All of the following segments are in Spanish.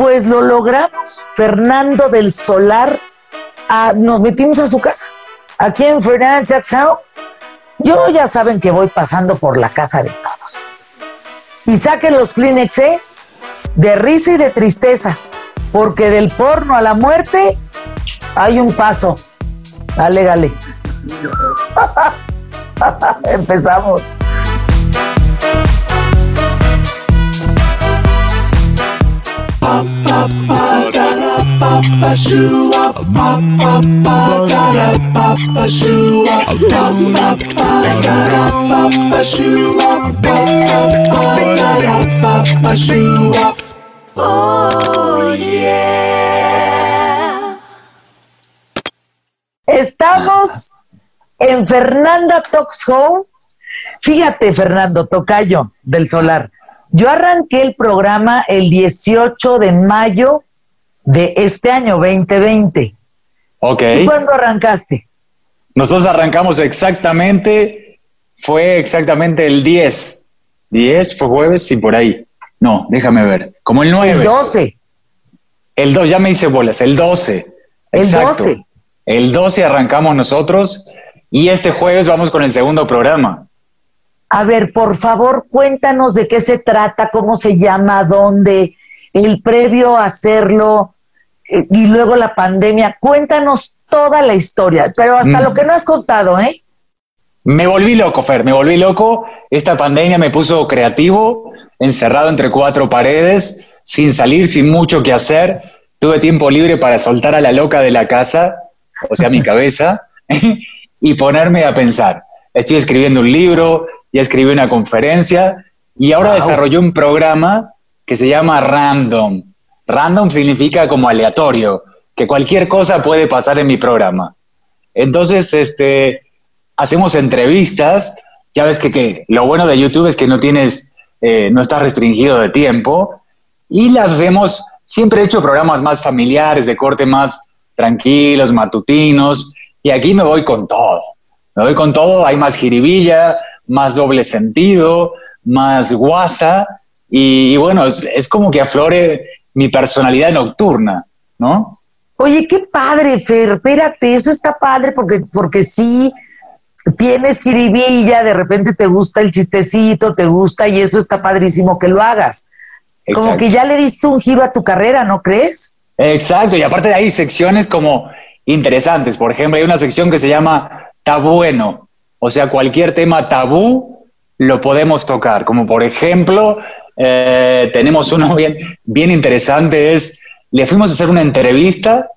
Pues lo logramos. Fernando del Solar, nos metimos a su casa, aquí en Fernando Jackson. Yo ya saben que voy pasando por la casa de todos. Y saquen los Kleenex, ¿eh? De risa y de tristeza. Porque del porno a la muerte hay un paso. Dale, dale. Empezamos. Estamos en Fernanda Talks Home. Fíjate, Fernando Tocayo del Solar. Yo arranqué el programa el 18 de mayo de este año 2020. Ok. ¿Y cuándo arrancaste? Nosotros arrancamos exactamente, fue exactamente el 10. 10 fue jueves y por ahí. No, déjame ver. Como el 9. El 12. El 2, ya me hice bolas, el 12. El 12. El 12 arrancamos nosotros y este jueves vamos con el segundo programa. A ver, por favor, cuéntanos de qué se trata, cómo se llama, dónde, el previo a hacerlo eh, y luego la pandemia. Cuéntanos toda la historia, pero hasta Mm. lo que no has contado, ¿eh? Me volví loco, Fer, me volví loco. Esta pandemia me puso creativo, encerrado entre cuatro paredes, sin salir, sin mucho que hacer. Tuve tiempo libre para soltar a la loca de la casa, o sea, mi cabeza, y ponerme a pensar. Estoy escribiendo un libro, ya escribí una conferencia y ahora Wow. desarrollé un programa que se llama Random. Random significa como aleatorio, que cualquier cosa puede pasar en mi programa. Entonces, este, hacemos entrevistas. Ya ves que, que lo bueno de YouTube es que no tienes, eh, no estás restringido de tiempo. Y las hacemos, siempre he hecho programas más familiares, de corte más tranquilos, matutinos. Y aquí me voy con todo. Me voy con todo. Hay más jiribilla, más doble sentido, más guasa. Y, y bueno, es, es como que aflore mi personalidad nocturna, ¿no? Oye, qué padre, Fer, espérate, eso está padre porque, porque sí tienes jiribilla, de repente te gusta el chistecito, te gusta y eso está padrísimo que lo hagas. Como que ya le diste un giro a tu carrera, ¿no crees? Exacto, y aparte hay secciones como interesantes. Por ejemplo, hay una sección que se llama Tabueno. O sea, cualquier tema tabú lo podemos tocar. Como por ejemplo, eh, tenemos uno bien, bien interesante, es, le fuimos a hacer una entrevista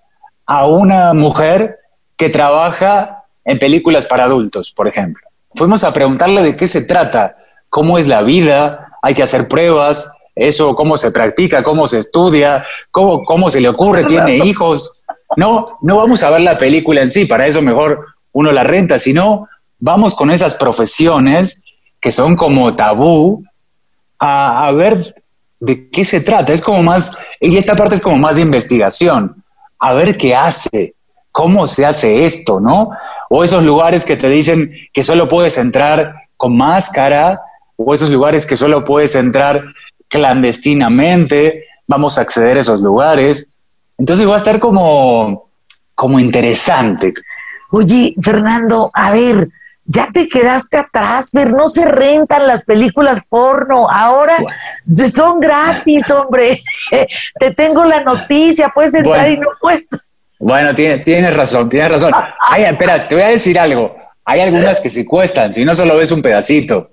a una mujer que trabaja en películas para adultos, por ejemplo. Fuimos a preguntarle de qué se trata, cómo es la vida, hay que hacer pruebas, eso, cómo se practica, cómo se estudia, cómo, cómo se le ocurre, tiene hijos. No, no vamos a ver la película en sí, para eso mejor uno la renta, sino vamos con esas profesiones que son como tabú a, a ver de qué se trata. Es como más, y esta parte es como más de investigación, a ver qué hace, cómo se hace esto, ¿no? O esos lugares que te dicen que solo puedes entrar con máscara, o esos lugares que solo puedes entrar clandestinamente, vamos a acceder a esos lugares. Entonces va a estar como, como interesante. Oye, Fernando, a ver, ya te quedaste atrás, Fer, no se rentan las películas porno, ahora son gratis, hombre. te tengo la noticia, puedes entrar Bueno. y no cuesta. Bueno, tiene- tienes razón, tienes razón. Ay, espera, te voy a decir algo. Hay algunas que sí cuestan, si no solo ves un pedacito.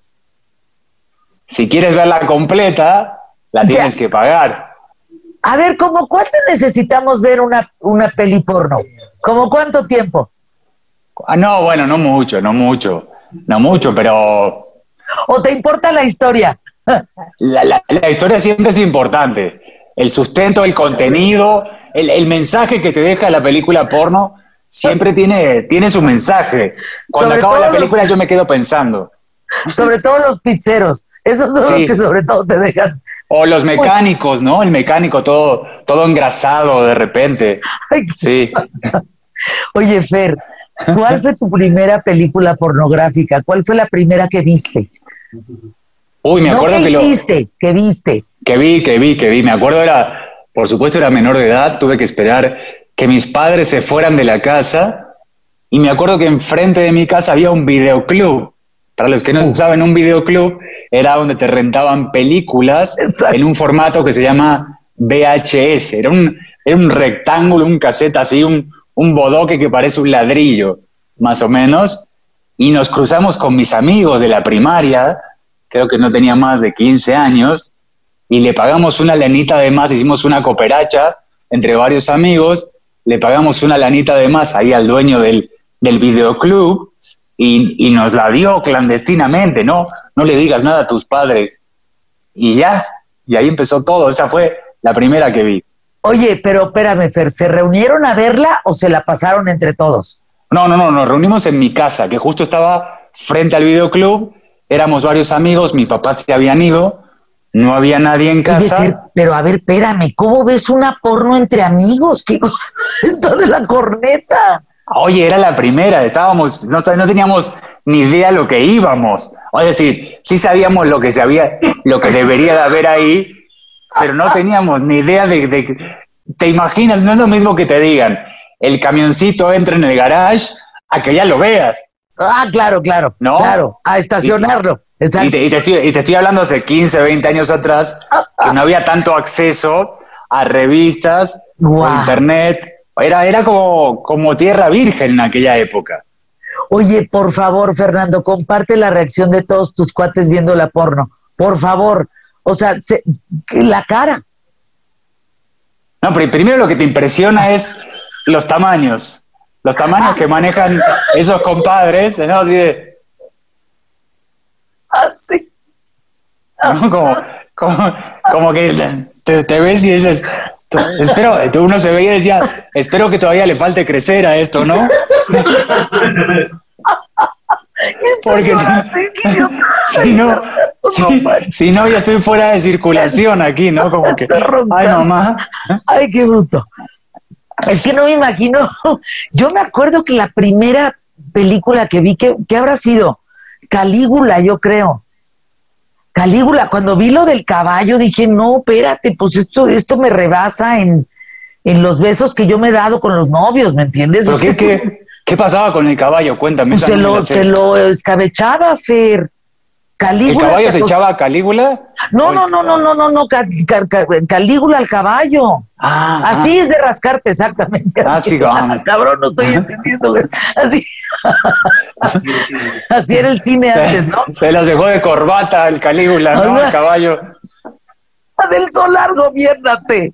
Si quieres verla completa, la Ya. tienes que pagar. A ver, ¿cómo cuánto necesitamos ver una, una peli porno? ¿Cómo cuánto tiempo? Ah, no, bueno, no mucho, no mucho, no mucho, pero ¿O te importa la historia? la, la- la historia siempre es importante. El sustento, el contenido, el, el mensaje que te deja la película porno, siempre tiene, tiene su mensaje. Cuando Sobre todo la los- película yo me quedo pensando. Sobre todo los pizzeros. Esos son los que sobre todo te dejan. O los mecánicos, ¿no? El mecánico todo, todo engrasado de repente. Ay, Sí. Oye, Fer, ¿cuál fue tu primera película pornográfica? ¿Cuál fue la primera que viste? Uy, me no acuerdo que que lo hiciste, que viste. que vi, que vi, que vi. Me acuerdo era por supuesto era menor de edad, tuve que esperar que mis padres se fueran de la casa y me acuerdo que enfrente de mi casa había un videoclub. Para los que no uh. saben, un videoclub era donde te rentaban películas en un formato que se llama VHS. Era un, era un rectángulo, un cassette así, un, un bodoque que parece un ladrillo, más o menos. Y nos cruzamos con mis amigos de la primaria, creo que no tenía más de 15 años, y le pagamos una lanita de más, hicimos una cooperacha entre varios amigos, le pagamos una lanita de más ahí al dueño del, del videoclub y, y, nos la dio clandestinamente, ¿no? No le digas nada a tus padres. Y ya, y ahí empezó todo, esa fue la primera que vi. Oye, pero espérame, Fer, ¿se reunieron a verla o se la pasaron entre todos? No, no, no, nos reunimos en mi casa, que justo estaba frente al videoclub, éramos varios amigos, mi papá se habían ido, no había nadie en casa. pero a ver, espérame, ¿cómo ves una porno entre amigos? ¿Qué esto de la corneta? Oye, era la primera, estábamos, no, no teníamos ni idea lo que íbamos. Es decir, sí sabíamos lo que se había, lo que debería de haber ahí, pero no teníamos ni idea de, de, te imaginas, no es lo mismo que te digan, el camioncito entra en el garage a que ya lo veas. Ah, claro, claro. ¿No? Claro, a estacionarlo. Y, te, estoy, y, te, estoy, hablando hace 15, 20 años atrás, que no había tanto acceso a revistas o internet era, era como, como tierra virgen en aquella época. Oye, por favor, Fernando, comparte la reacción de todos tus cuates viendo la porno. Por favor. O sea, la cara. No, pero primero lo que te impresiona es los tamaños. Los tamaños que manejan esos compadres, ¿no? Así de. Así. Como, como, como, que te, te ves y dices, Espero, uno se veía y decía, espero que todavía le falte crecer a esto, ¿no? Porque si, no, si, no, ya estoy fuera de circulación aquí, ¿no? Como que, ay, mamá. Ay, qué bruto. Es que no me imagino. Yo me acuerdo que la primera película que vi, ¿qué, qué habrá sido? Calígula, yo creo. Calígula, cuando vi lo del caballo, dije, no, espérate, pues esto, esto me rebasa en, en los besos que yo me he dado con los novios, ¿me entiendes? qué, qué, pasaba con el caballo? Cuéntame. Pues se, lo, se lo escabechaba, Fer. Calígula. ¿El caballo se, echaba a Calígula? No, no, no, no, no, no, no, Calígula al caballo. Ah, Así ah. es de rascarte, exactamente. Ah, sí, cabrón, no estoy entendiendo. Así. Así era el cine antes, ¿no? Se las dejó de corbata el Calígula, ¿no? El caballo. Del solar, gobiernate.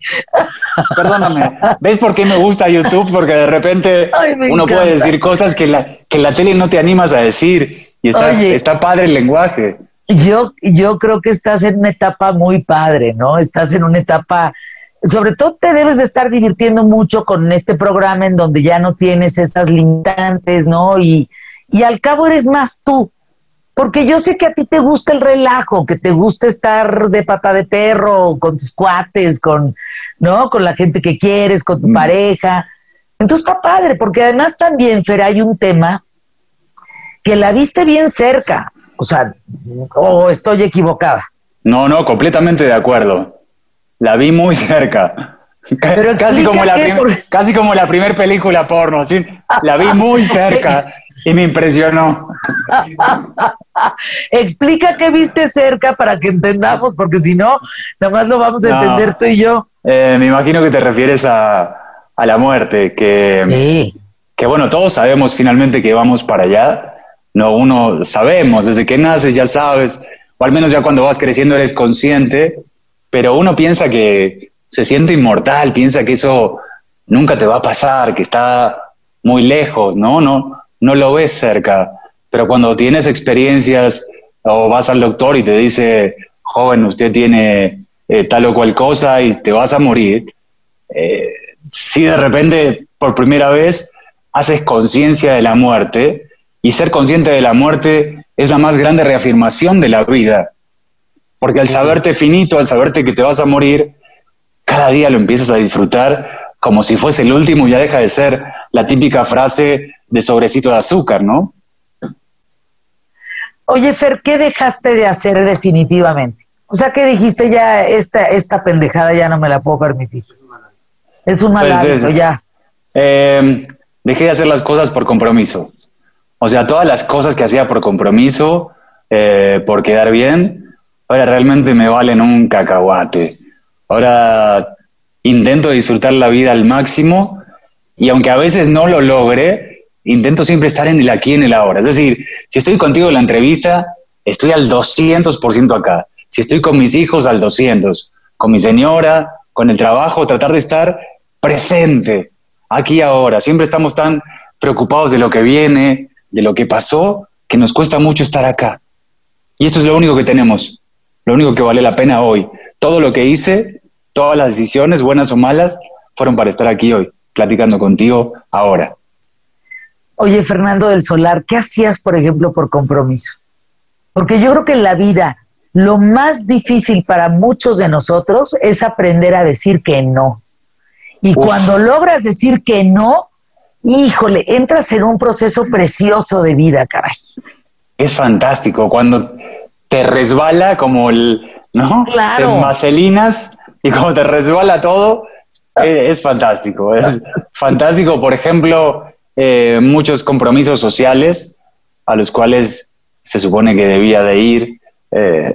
Perdóname. ¿Ves por qué me gusta YouTube? Porque de repente uno puede decir cosas que la, que la tele no te animas a decir. Y está, está padre el lenguaje. Yo, yo creo que estás en una etapa muy padre, ¿no? Estás en una etapa sobre todo te debes de estar divirtiendo mucho con este programa en donde ya no tienes esas limitantes, ¿no? Y, y al cabo eres más tú. Porque yo sé que a ti te gusta el relajo, que te gusta estar de pata de perro con tus cuates, con, ¿no? Con la gente que quieres, con tu mm. pareja. Entonces está padre, porque además también, Fer, hay un tema que la viste bien cerca. O sea, o estoy equivocada. No, no, completamente de acuerdo. La vi muy cerca. casi, como la casi como la primera película porno, ¿sí? la vi muy cerca y me impresionó. Explica qué viste cerca para que entendamos, porque si no, nada más lo vamos a entender tú y yo. Eh, me imagino que te refieres a, a la muerte, que, que bueno, todos sabemos finalmente que vamos para allá. No, uno sabemos, desde que naces ya sabes, o al menos ya cuando vas creciendo eres consciente pero uno piensa que se siente inmortal, piensa que eso nunca te va a pasar, que está muy lejos, ¿no? No, no lo ves cerca. Pero cuando tienes experiencias o vas al doctor y te dice, joven, usted tiene eh, tal o cual cosa y te vas a morir, eh, si de repente por primera vez haces conciencia de la muerte, y ser consciente de la muerte es la más grande reafirmación de la vida. Porque al saberte finito, al saberte que te vas a morir, cada día lo empiezas a disfrutar como si fuese el último y ya deja de ser la típica frase de sobrecito de azúcar, ¿no? Oye, Fer, ¿qué dejaste de hacer definitivamente? O sea que dijiste ya, esta, esta pendejada ya no me la puedo permitir. Es un mal pues ya. Eh, dejé de hacer las cosas por compromiso. O sea, todas las cosas que hacía por compromiso, eh, por quedar bien, ahora realmente me valen un cacahuate. Ahora intento disfrutar la vida al máximo y aunque a veces no lo logre, intento siempre estar en el aquí, en el ahora. Es decir, si estoy contigo en la entrevista, estoy al 200% acá. Si estoy con mis hijos, al 200%. Con mi señora, con el trabajo, tratar de estar presente, aquí ahora. Siempre estamos tan preocupados de lo que viene, de lo que pasó, que nos cuesta mucho estar acá. Y esto es lo único que tenemos, lo único que vale la pena hoy. Todo lo que hice, todas las decisiones, buenas o malas, fueron para estar aquí hoy, platicando contigo ahora. Oye, Fernando del Solar, ¿qué hacías, por ejemplo, por compromiso? Porque yo creo que en la vida lo más difícil para muchos de nosotros es aprender a decir que no. Y cuando logras decir que no, híjole, entras en un proceso precioso de vida, caray. Es fantástico cuando te resbala como el, ¿no? Claro. Te macelinas y como te resbala todo, eh, es, fantástico. Es fantástico, por ejemplo, eh, muchos compromisos sociales a los cuales se supone que debía de ir eh,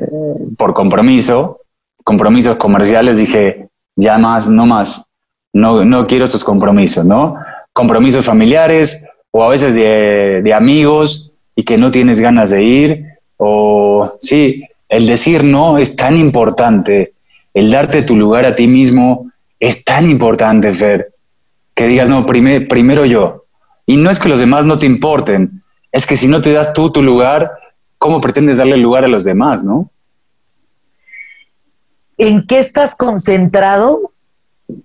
por compromiso, compromisos comerciales, dije, ya más, no más no, no quiero esos compromisos, ¿no? Compromisos familiares o a veces de, amigos y que no tienes ganas de ir, o sí, el decir no es tan importante, el darte tu lugar a ti mismo es tan importante, Fer, que digas, no, primero yo. Y no es que los demás no te importen, es que si no te das tú tu lugar, ¿cómo pretendes darle lugar a los demás, no? ¿En qué estás concentrado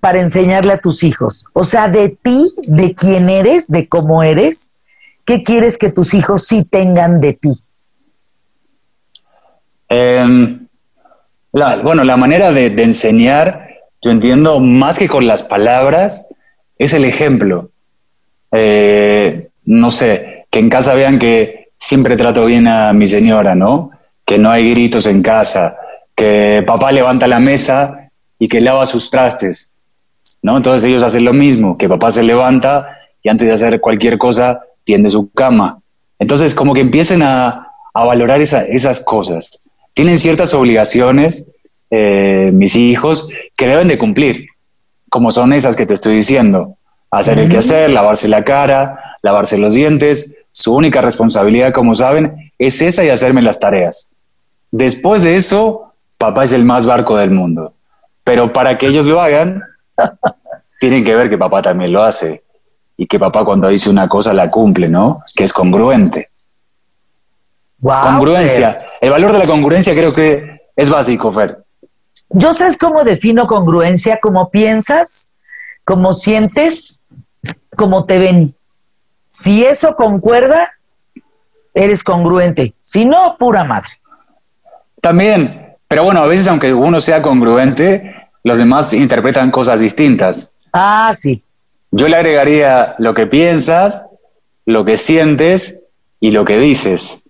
para enseñarle a tus hijos? O sea, de ti, de quién eres, de cómo eres, ¿qué quieres que tus hijos sí tengan de ti? Em, bueno, la manera de, enseñar, yo entiendo, más que con las palabras, es el ejemplo. Eh, no sé, que en casa vean que siempre trato bien a mi señora, ¿no? Que no hay gritos en casa, que papá levanta la mesa y que lava sus trastes, ¿no? Entonces ellos hacen lo mismo, que papá se levanta y antes de hacer cualquier cosa tiende su cama. Entonces como que empiecen a, valorar esas cosas. Tienen ciertas obligaciones, eh, mis hijos, que deben de cumplir, como son esas que te estoy diciendo. Hacer el que hacer, lavarse la cara, lavarse los dientes. Su única responsabilidad, como saben, es esa y hacerme las tareas. Después de eso, papá es el más barco del mundo. Pero para que ellos lo hagan, tienen que ver que papá también lo hace y que papá cuando dice una cosa la cumple, ¿no? Que es congruente. congruencia. El valor de la congruencia creo que es básico, Fer. Yo sé cómo defino congruencia, cómo piensas, cómo sientes, cómo te ven. Si eso concuerda, eres congruente. Si no, pura madre. También, pero bueno, a veces aunque uno sea congruente, los demás interpretan cosas distintas. Ah, sí. Yo le agregaría lo que piensas, lo que sientes y lo que dices.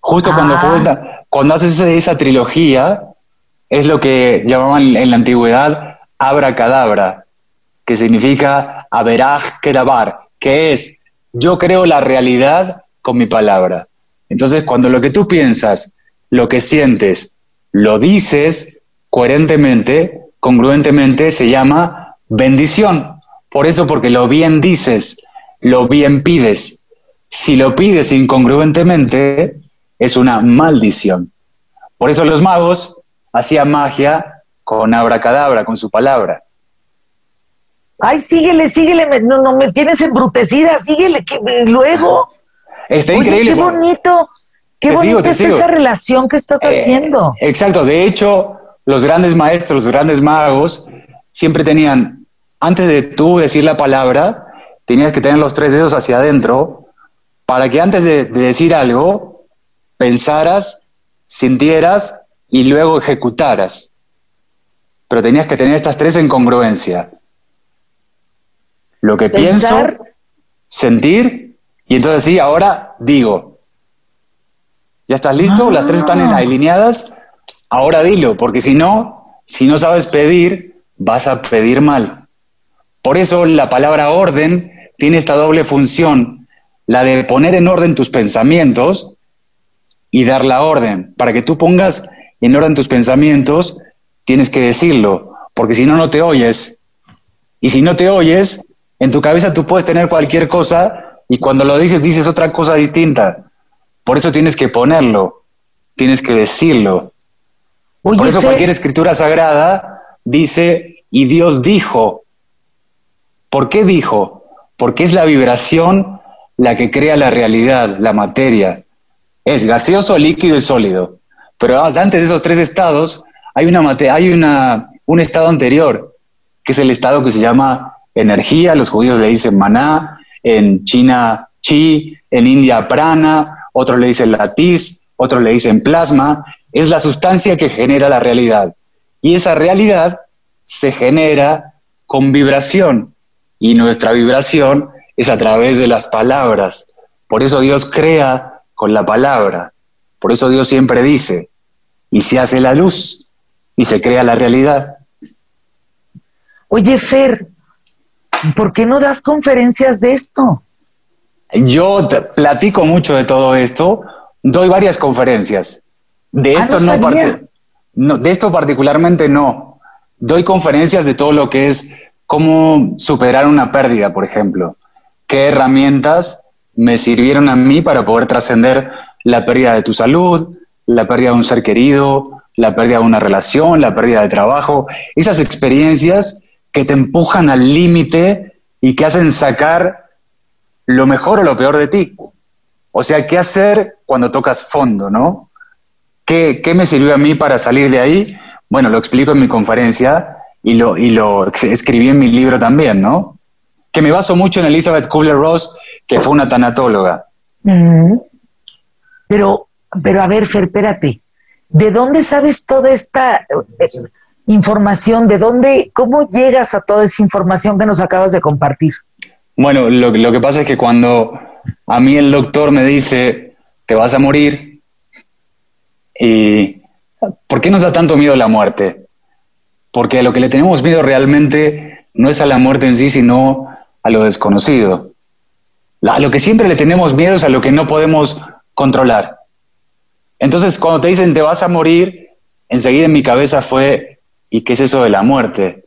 Justo cuando, ah. cuando haces esa, trilogía, es lo que llamaban en la antigüedad abracadabra, que significa averaj kerabar, que es yo creo la realidad con mi palabra. Entonces, cuando lo que tú piensas, lo que sientes, lo dices coherentemente, congruentemente se llama bendición. Por eso, porque lo bien dices, lo bien pides. Si lo pides incongruentemente, es una maldición. Por eso los magos hacían magia con abracadabra, con su palabra. Ay, síguele, síguele, no, no me tienes embrutecida, síguele, que luego. Está increíble. Qué bonito, qué bonito es esa relación que estás eh, haciendo. Exacto, de hecho, los grandes maestros, los grandes magos, siempre tenían, antes de tú decir la palabra, tenías que tener los tres dedos hacia adentro para que antes de, decir algo, pensaras, sintieras y luego ejecutaras. Pero tenías que tener estas tres en congruencia. Lo que pienso, sentir, y entonces sí, ahora digo. ¿Ya estás listo? Las tres están ah. alineadas ahora dilo, porque si no, si no sabes pedir, vas a pedir mal. Por eso la palabra orden tiene esta doble función, la de poner en orden tus pensamientos y dar la orden. Para que tú pongas en orden tus pensamientos, tienes que decirlo, porque si no, no te oyes. Y si no te oyes, en tu cabeza tú puedes tener cualquier cosa y cuando lo dices, dices otra cosa distinta. Por eso tienes que ponerlo, tienes que decirlo. Por eso cualquier escritura sagrada dice, y Dios dijo. ¿Por qué dijo? Porque es la vibración la que crea la realidad, la materia. Es gaseoso, líquido y sólido. Pero antes de esos tres estados hay, una hay una, un estado anterior, que es el estado que se llama energía, los judíos le dicen maná, en China chi, en India prana, otros le dicen latiz, otros le dicen plasma, es la sustancia que genera la realidad. Y esa realidad se genera con vibración y nuestra vibración es a través de las palabras. Por eso Dios crea con la palabra. Por eso Dios siempre dice, y se hace la luz y se crea la realidad. Oye, Fer, ¿por qué no das conferencias de esto? Yo platico mucho de todo esto, doy varias conferencias. De ah, esto no, de esto particularmente no. Doy conferencias de todo lo que es cómo superar una pérdida, por ejemplo. ¿Qué herramientas me sirvieron a mí para poder trascender la pérdida de tu salud, la pérdida de un ser querido, la pérdida de una relación, la pérdida de trabajo? Esas experiencias que te empujan al límite y que hacen sacar lo mejor o lo peor de ti. O sea, ¿qué hacer cuando tocas fondo, no? ¿Qué, ¿Qué, me sirvió a mí para salir de ahí? Bueno, lo explico en mi conferencia y lo, y lo escribí en mi libro también, ¿no? Que me baso mucho en Elizabeth Kubler-Ross, que fue una tanatóloga. Pero, pero a ver, Fer, espérate. ¿De dónde sabes toda esta información? ¿De dónde, cómo llegas a toda esa información que nos acabas de compartir? Bueno, lo, que pasa es que cuando a mí el doctor me dice que vas a morir, y ¿por qué nos da tanto miedo la muerte? Porque lo que le tenemos miedo realmente no es a la muerte en sí, sino a lo desconocido. A lo que siempre le tenemos miedo es a lo que no podemos controlar. Entonces, cuando te dicen te vas a morir, enseguida en mi cabeza fue ¿y qué es eso de la muerte?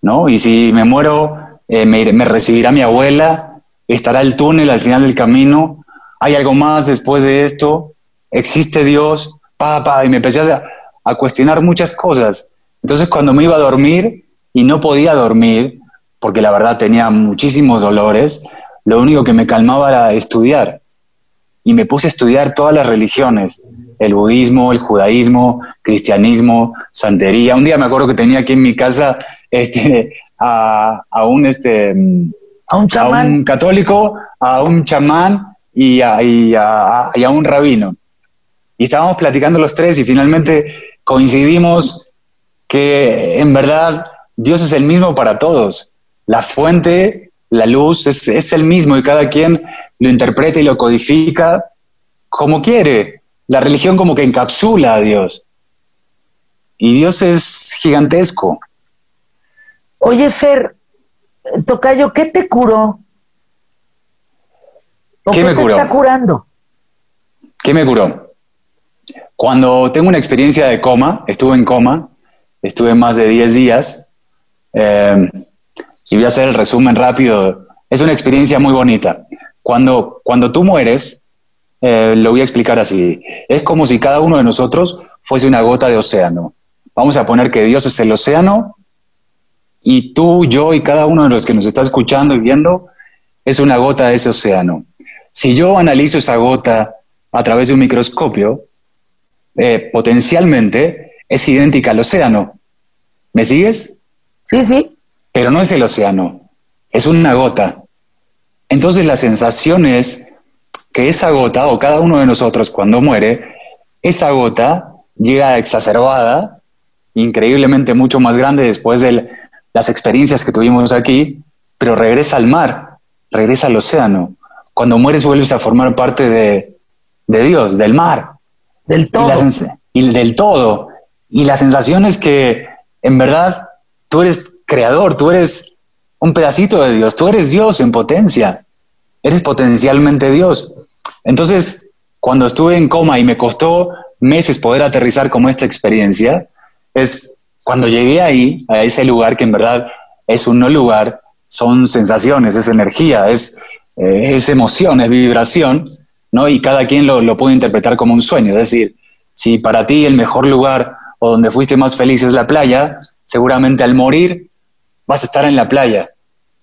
¿No? Y si me muero, eh, me, recibirá mi abuela, estará el túnel al final del camino, hay algo más después de esto, existe Dios, papá, y me empecé a, a cuestionar muchas cosas. Entonces cuando me iba a dormir y no podía dormir, porque la verdad tenía muchísimos dolores, lo único que me calmaba era estudiar. Y me puse a estudiar todas las religiones el budismo, el judaísmo, cristianismo, santería. Un día me acuerdo que tenía aquí en mi casa este, a, un este a un, chamán? católico, a un chamán y a, y, a, un rabino. Y estábamos platicando los tres y finalmente coincidimos que en verdad Dios es el mismo para todos. La fuente, la luz es, es el mismo y cada quien lo interpreta y lo codifica como quiere. La religión como que encapsula a Dios. Y Dios es gigantesco. Oye, Fer, Tocayo, ¿qué te curó? ¿Qué, me te está curando? ¿Qué me curó? Cuando tengo una experiencia de coma, estuve en coma, estuve más de 10 días, eh, y voy a hacer el resumen rápido. Es una experiencia muy bonita. Cuando, cuando tú mueres, eh, lo voy a explicar así. Es como si cada uno de nosotros fuese una gota de océano. Vamos a poner que Dios es el océano y tú, yo y cada uno de los que nos está escuchando y viendo es una gota de ese océano. Si yo analizo esa gota a través de un microscopio, eh, potencialmente es idéntica al océano. ¿Me sigues? Sí, sí. Pero no es el océano, es una gota. Entonces la sensación es que esa gota, o cada uno de nosotros cuando muere, esa gota llega exacerbada, increíblemente mucho más grande después de las experiencias que tuvimos aquí, pero regresa al mar, regresa al océano. Cuando mueres vuelves a formar parte de, Dios, del mar. Del todo. Y, del todo. y la sensación es que en verdad tú eres creador, tú eres un pedacito de Dios, tú eres Dios en potencia, eres potencialmente Dios. Entonces, cuando estuve en coma y me costó meses poder aterrizar como esta experiencia, es cuando llegué ahí, a ese lugar que en verdad es un no lugar, son sensaciones, es energía, es, eh, es emoción, es vibración, ¿no? Y cada quien lo, lo puede interpretar como un sueño. Es decir, si para ti el mejor lugar o donde fuiste más feliz es la playa, seguramente al morir vas a estar en la playa.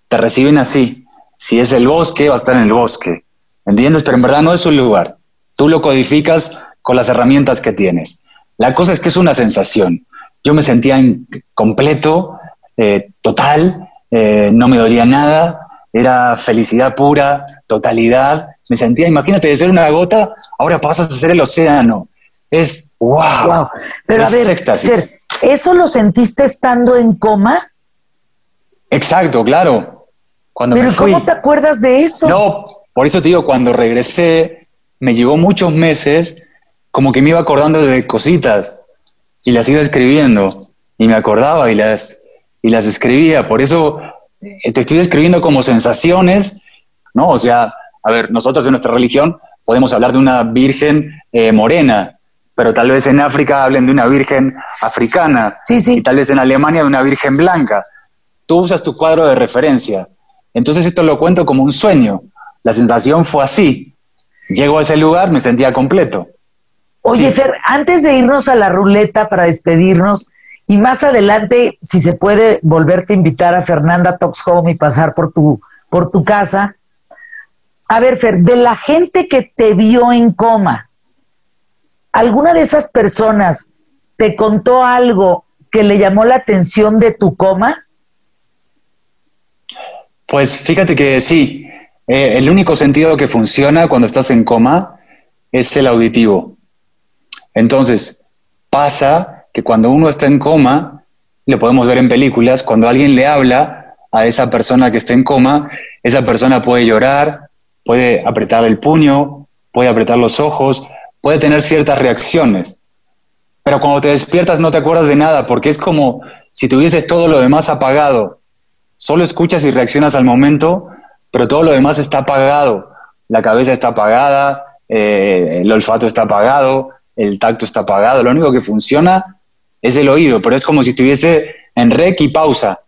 Te reciben así. Si es el bosque, vas a estar en el bosque. ¿Entiendes? Pero en verdad no es un lugar. Tú lo codificas con las herramientas que tienes. La cosa es que es una sensación. Yo me sentía completo, eh, total, eh, no me dolía nada, era felicidad pura, totalidad. Me sentía, imagínate, de ser una gota, ahora pasas a ser el océano. Es wow. Pero a ver, ¿eso lo sentiste estando en coma? Exacto, claro. Cuando Pero ¿cómo te acuerdas de eso? No, por eso te digo, cuando regresé, me llevó muchos meses, como que me iba acordando de cositas y las iba escribiendo y me acordaba y las, y las escribía. Por eso eh, te estoy escribiendo como sensaciones, ¿no? O sea, a ver, nosotros en nuestra religión podemos hablar de una virgen eh, morena, pero tal vez en África hablen de una virgen africana. Sí, sí. Y tal vez en Alemania de una virgen blanca. Tú usas tu cuadro de referencia. Entonces esto lo cuento como un sueño. La sensación fue así. Llego a ese lugar, me sentía completo. Oye, Fer, antes de irnos a la ruleta para despedirnos, y más adelante, si se puede, volverte a invitar a Fernanda Talks Home y pasar por tu, por tu casa. A ver, Fer, de la gente que te vio en coma, ¿alguna de esas personas te contó algo que le llamó la atención de tu coma? Pues fíjate que sí, eh, el único sentido que funciona cuando estás en coma es el auditivo. Entonces, pasa que cuando uno está en coma, lo podemos ver en películas, cuando alguien le habla a esa persona que está en coma, esa persona puede llorar, puede apretar el puño, puede apretar los ojos, puede tener ciertas reacciones. Pero cuando te despiertas no te acuerdas de nada, porque es como si tuvieses todo lo demás apagado. Solo escuchas y reaccionas al momento, pero todo lo demás está apagado. La cabeza está apagada, eh, el olfato está apagado, el tacto está apagado. Lo único que funciona es el oído, pero es como si estuviese en rec y pausa.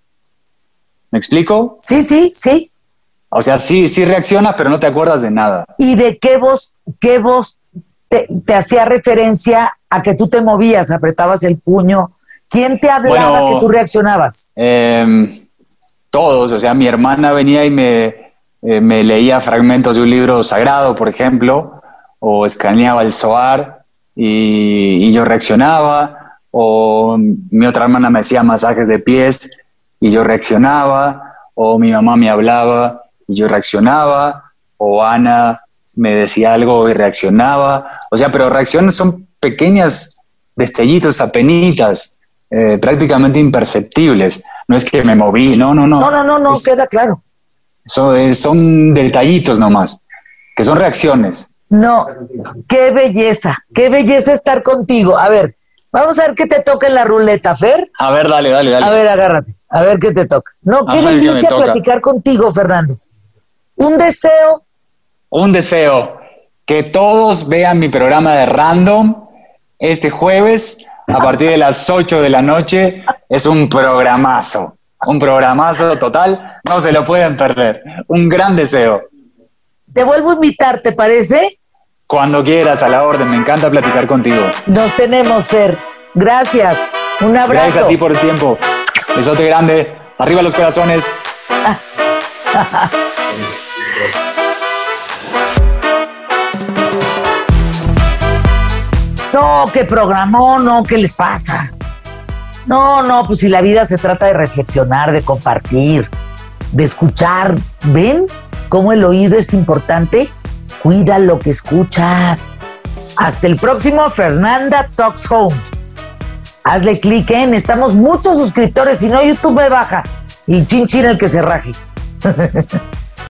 ¿Me explico? Sí, sí, sí. O sea, sí, sí reaccionas, pero no te acuerdas de nada. ¿Y de qué voz, qué voz te, hacía referencia a que tú te movías, apretabas el puño. ¿Quién te hablaba que tú reaccionabas? Em, todos, o sea, mi hermana venía y me, eh, me leía fragmentos de un libro sagrado, por ejemplo, o escaneaba el soar y, y yo reaccionaba, o mi otra hermana me hacía masajes de pies y yo reaccionaba, o mi mamá me hablaba y yo reaccionaba, o Ana me decía algo y reaccionaba. O sea, pero reacciones son pequeñas destellitos, apenitas, eh, prácticamente imperceptibles. No es que me moví, no, no, no. No, no, no, no, queda claro. Son, eh, son detallitos nomás, que son reacciones. No, qué belleza, qué belleza estar contigo. A ver, vamos a ver qué te toca en la ruleta, Fer. A ver, dale, dale, dale. A ver, agárrate, a ver qué te toca. No, qué belleza platicar contigo, Fernando. Un deseo un deseo, que todos vean mi programa de Random este jueves a partir de las 8 de la noche. Es un programazo, un programazo total, no se lo pueden perder. Un gran deseo. Te vuelvo a invitar, ¿te parece? Cuando quieras, a la orden, me encanta platicar contigo. Nos tenemos, Fer. Gracias. Un abrazo. Gracias a ti por el tiempo. Besote grande. Arriba los corazones. No, que programó, no, ¿qué les pasa? No, no, pues si la vida se trata de reflexionar, de compartir, de escuchar, ¿ven cómo el oído es importante? Cuida lo que escuchas. Hasta el próximo Fernanda Talks Home. Hazle clic en, estamos muchos suscriptores, si no YouTube me baja y chin chin el que se raje.